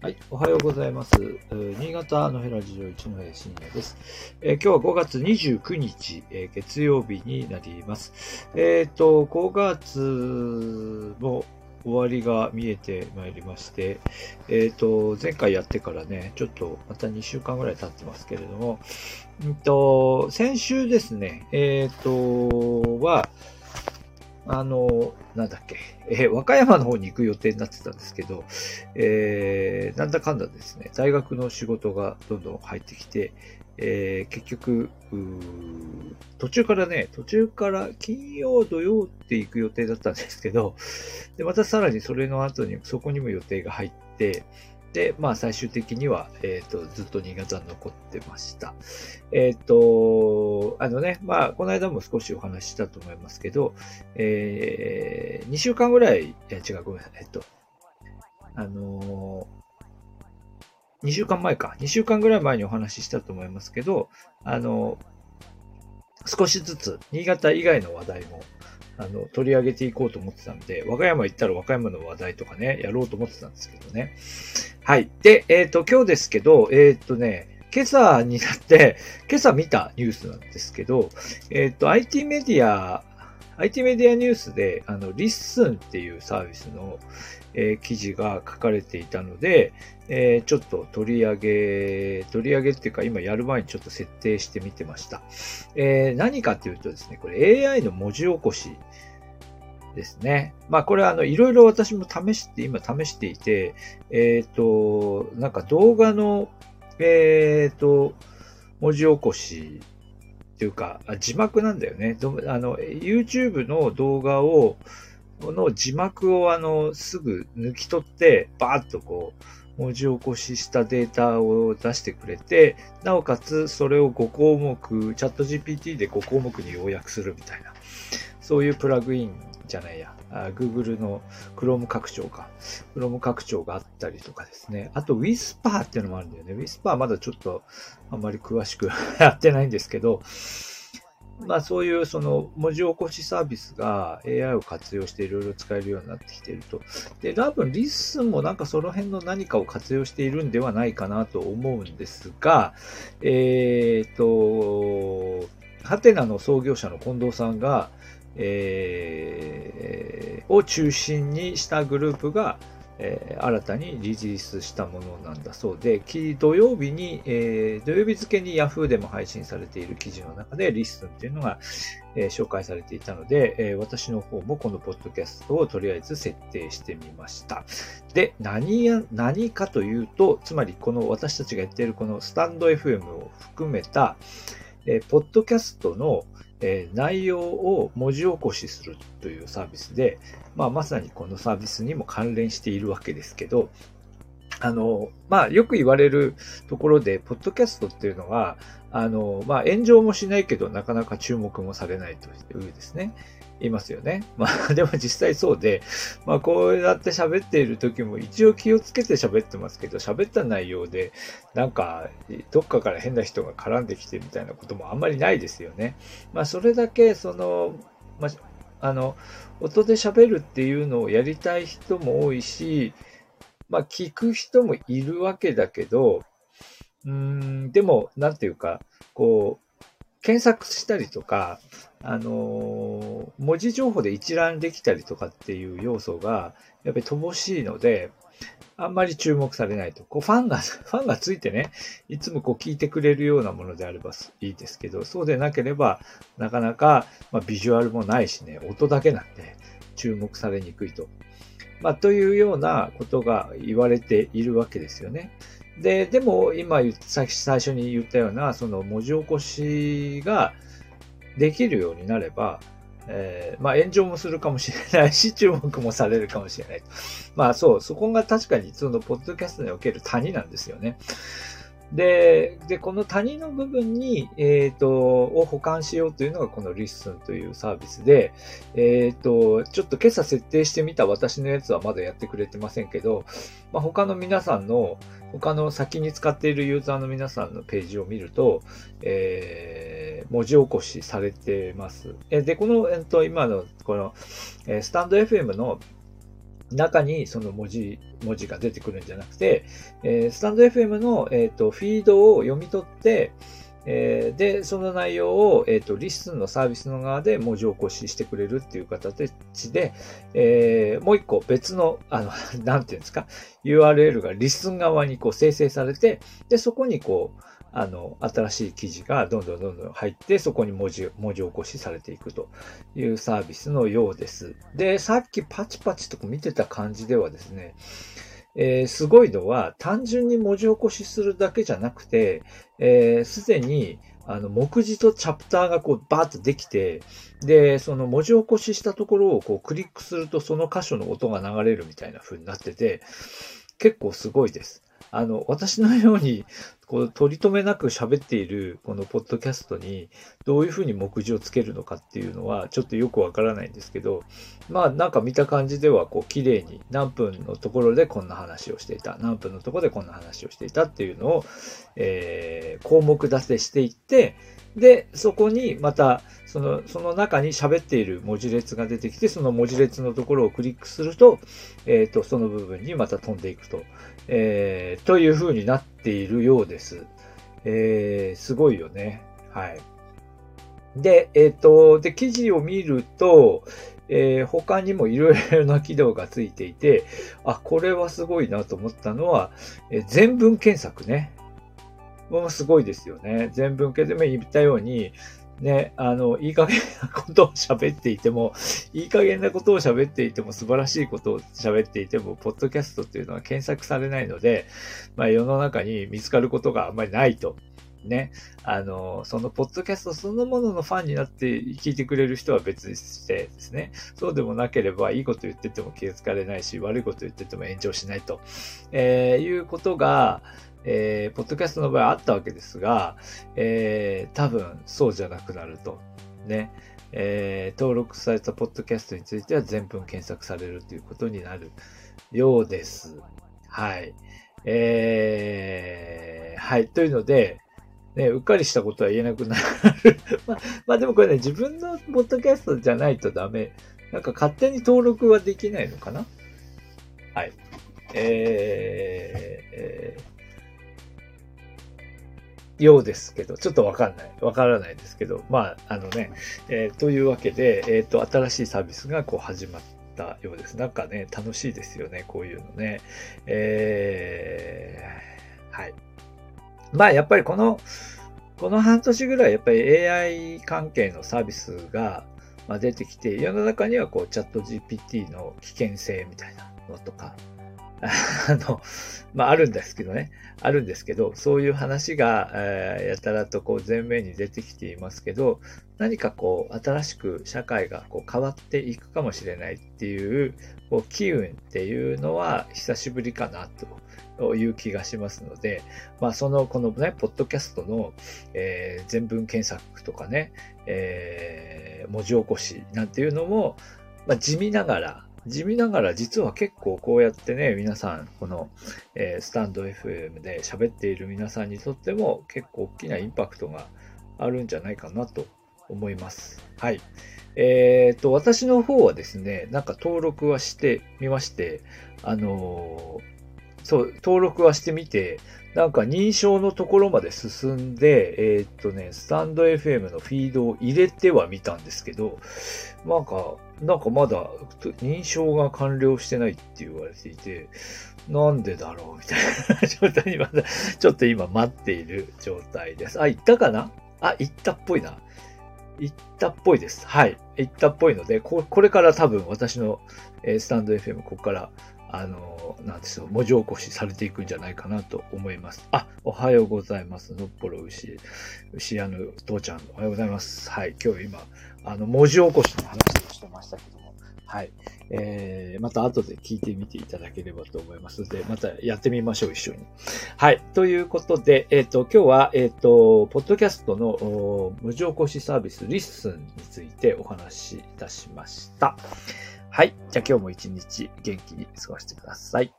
はい、おはようございます。新潟のヘラジオ一の深夜です、えー、今日は5月29日、えー、月曜日になります。えっ、ー、と、5月も終わりが見えてまいりまして、えっ、と、前回やってからね、ちょっとまた2週間ぐらい経ってますけれども、うんと、先週ですね、えっ、と、は、あの、なんだっけ、えー、和歌山の方に行く予定になってたんですけど、えー、なんだかんだですね、大学の仕事がどんどん入ってきて、えー、結局、途中からね、途中から金曜、土曜って行く予定だったんですけど、で、またさらにそれの後に、そこにも予定が入って、でまあ最終的には、えっ、ー、と、ずっと新潟残ってました。えっ、ー、と、あのね、まあ、この間も少しお話ししたと思いますけど、えー、2週間ぐらい、え違う、ごめんなさい、えっと、あのー、2週間前か、2週間ぐらい前にお話ししたと思いますけど、あの少しずつ、新潟以外の話題も、あの、取り上げていこうと思ってたんで、和歌山行ったら和歌山の話題とかね、やろうと思ってたんですけどね。はい。で、えっ、ー、と、今日ですけど、えっ、ー、とね、今朝になって、今朝見たニュースなんですけど、えっ、ー、と、IT メディア、IT メディアニュースで、あの、 LISTEN っていうサービスの、え、記事が書かれていたので、え、ちょっと取り上げ、取り上げっていうか今やる前にちょっと設定してみてました。え、何かっていうとですね、これ AI の文字起こしですね。まあこれはあの、いろいろ私も試して、今試していて、えっ、ー、と、なんか動画の、えっ、ー、と、文字起こしっていうか、字幕なんだよね。あの、YouTube の動画を、この字幕をあの、すぐ抜き取って、バーッとこう、文字起こししたデータを出してくれて、なおかつそれを5項目、チャット GPT で5項目に要約するみたいな、そういうプラグインじゃないや、Google の Chrome 拡張か。Chrome 拡張があったりとかですね。あと Whisper っていうのもあるんだよね。Whisper まだちょっとあんまり詳しく やってないんですけど、まあそういうその文字起こしサービスが AI を活用していろいろ使えるようになってきていると。で、多分 LISTEN もなんかその辺の何かを活用しているんではないかなと思うんですが、えっ、と、はてなの創業者の近藤さんが、えー、を中心にしたグループが、えー、新たにリリースしたものなんだそうで、土曜日に、えー、土曜日付に Yahoo でも配信されている記事の中でリッストっていうのが、えー、紹介されていたので、え私の方もこのポッドキャストをとりあえず設定してみました。で、何や、何かというと、つまりこの私たちがやっているこのスタンド FM を含めた、えポッドキャストのえー、内容を文字起こしするというサービスで、まあ、まさにこのサービスにも関連しているわけですけど、あの、まあ、よく言われるところで、ポッドキャストっていうのは、あの、まあ、炎上もしないけど、なかなか注目もされないというですね。いますよね。まあ でも実際そうで、まあこうやって喋っている時も一応気をつけて喋ってますけど、喋った内容でなんかどっかから変な人が絡んできてみたいなこともあんまりないですよね。まあそれだけその、まあ、あの、音で喋るっていうのをやりたい人も多いし、まあ聞く人もいるわけだけど、うん、でも、なんていうか、こう、検索したりとか、あのー、文字情報で一覧できたりとかっていう要素が、やっぱり乏しいので、あんまり注目されないと。こうファンが、ファンがついてね、いつもこう聞いてくれるようなものであればいいですけど、そうでなければ、なかなか、まあ、ビジュアルもないしね、音だけなんで、注目されにくいと。まあ、というようなことが言われているわけですよね。で、でも今最初に言ったような、その文字起こしができるようになれば、えー、まあ炎上もするかもしれないし、注目もされるかもしれない。まあそう、そこが確かにそのポッドキャストにおける谷なんですよね。で、で、この谷の部分に、えっ、ー、と、を補完しようというのがこの LISTEN というサービスで、えっ、ー、と、ちょっと今朝設定してみた私のやつはまだやってくれてませんけど、まあ、他の皆さんの、他の先に使っているユーザーの皆さんのページを見ると、えー、文字起こしされてます。で、この、えっ、と、今の、この、スタンド FM の中にその文字、文字が出てくるんじゃなくて、えー、スタンド FM の、え、ー、と、フィードを読み取って、えー、で、その内容を、えっ、ー、と、リスンのサービスの側で文字起こししてくれるっていう形で、えー、もう一個別の、あの、なんていうんですか、URL がリスン側にこう生成されて、で、そこにこう、あの、新しい記事がどんどんどんどん入って、そこに文字、文字起こしされていくというサービスのようです。で、さっきパチパチと見てた感じではですね、えー、すごいのは、単純に文字起こしするだけじゃなくて、す、えー、で、に、あの、目次とチャプターがこう、バーッとできて、で、その文字起こししたところをこう、クリックするとその箇所の音が流れるみたいな風になってて、結構すごいです。あの、私のように、こう、取り留めなく喋っている、このポッドキャストに、どういうふうに目次をつけるのかっていうのは、ちょっとよくわからないんですけど、まあ、なんか見た感じでは、こう、綺麗に何分のところでこんな話をしていた、何分のところでこんな話をしていたっていうのを、えー、項目出せしていって、で、そこにまた、その、その中に喋っている文字列が出てきて、その文字列のところをクリックすると、えっ、ー、と、その部分にまた飛んでいくと。えー、という風になってているようです。えー、すごいよね。はい。で、えっ、ー、と、で、記事を見ると、えー、他にもいろいろな機能がついていて、あ、これはすごいなと思ったのは、えー、全文検索ね。もうすごいですよね。全文検索、言ったように、ね、あの、いい加減なことを喋っていても、いい加減なことを喋っていても、素晴らしいことを喋っていても、ポッドキャストっていうのは検索されないので、まあ世の中に見つかることがあんまりないと。ね。あの、そのポッドキャストそのもののファンになって聞いてくれる人は別にしてですね。そうでもなければ、いいこと言ってても気がつかれないし、悪いこと言ってても炎上しないと、えー、いうことが、えー、ポッドキャストの場合あったわけですが、えー、多分そうじゃなくなると。ね。えー、登録されたポッドキャストについては全文検索されるということになるようです。はい。えー、はい。というので、ね、うっかりしたことは言えなくなる まあ。まあでもこれね、自分のポッドキャストじゃないとダメ。なんか勝手に登録はできないのかなはい。えー、えーようですけど、ちょっとわかんない。わからないですけど、まあ、あのね、えー、というわけで、えっ、ー、と、新しいサービスがこう始まったようです。なんかね、楽しいですよね、こういうのね。えー、はい。まあ、やっぱりこの、この半年ぐらい、やっぱり AI 関係のサービスが出てきて、世の中にはこう、チャット GPT の危険性みたいなのとか、あの、まあ、あるんですけどね。あるんですけど、そういう話が、えー、やたらとこう前面に出てきていますけど、何かこう、新しく社会がこう変わっていくかもしれないっていう、こう、機運っていうのは久しぶりかなという気がしますので、まあ、その、このね、ポッドキャストの、えー、全文検索とかね、えー、文字起こしなんていうのも、まあ、地味ながら、地味ながら実は結構こうやってね、皆さん、この、えー、スタンド FM で喋っている皆さんにとっても結構大きなインパクトがあるんじゃないかなと思います。はい。えっ、ー、と、私の方はですね、なんか登録はしてみまして、あのーそう、登録はしてみて、なんか認証のところまで進んで、えー、っとね、スタンド FM のフィードを入れてはみたんですけど、なんか、なんかまだ認証が完了してないって言われていて、なんでだろうみたいな状態にまだ、ちょっと今待っている状態です。あ、行ったかな？あ、行ったっぽいな。行ったっぽいです。はい。行ったっぽいので、ここれから多分私の、えー、スタンド FM、ここからあの、なんですよ、文字起こしされていくんじゃないかなと思います。あ、おはようございます。のっぽろ牛、牛屋の父ちゃん、おはようございます。はい、今日今、あの、文字起こしの話をしてましたけども、はい。えー、また後で聞いてみていただければと思いますので、またやってみましょう、一緒に。はい。ということで、えっ、ー、と、今日は、えっ、ー、と、ポッドキャストの無常講師サービス、リッスンについてお話しいたしました。はい。じゃあ今日も一日元気に過ごしてください。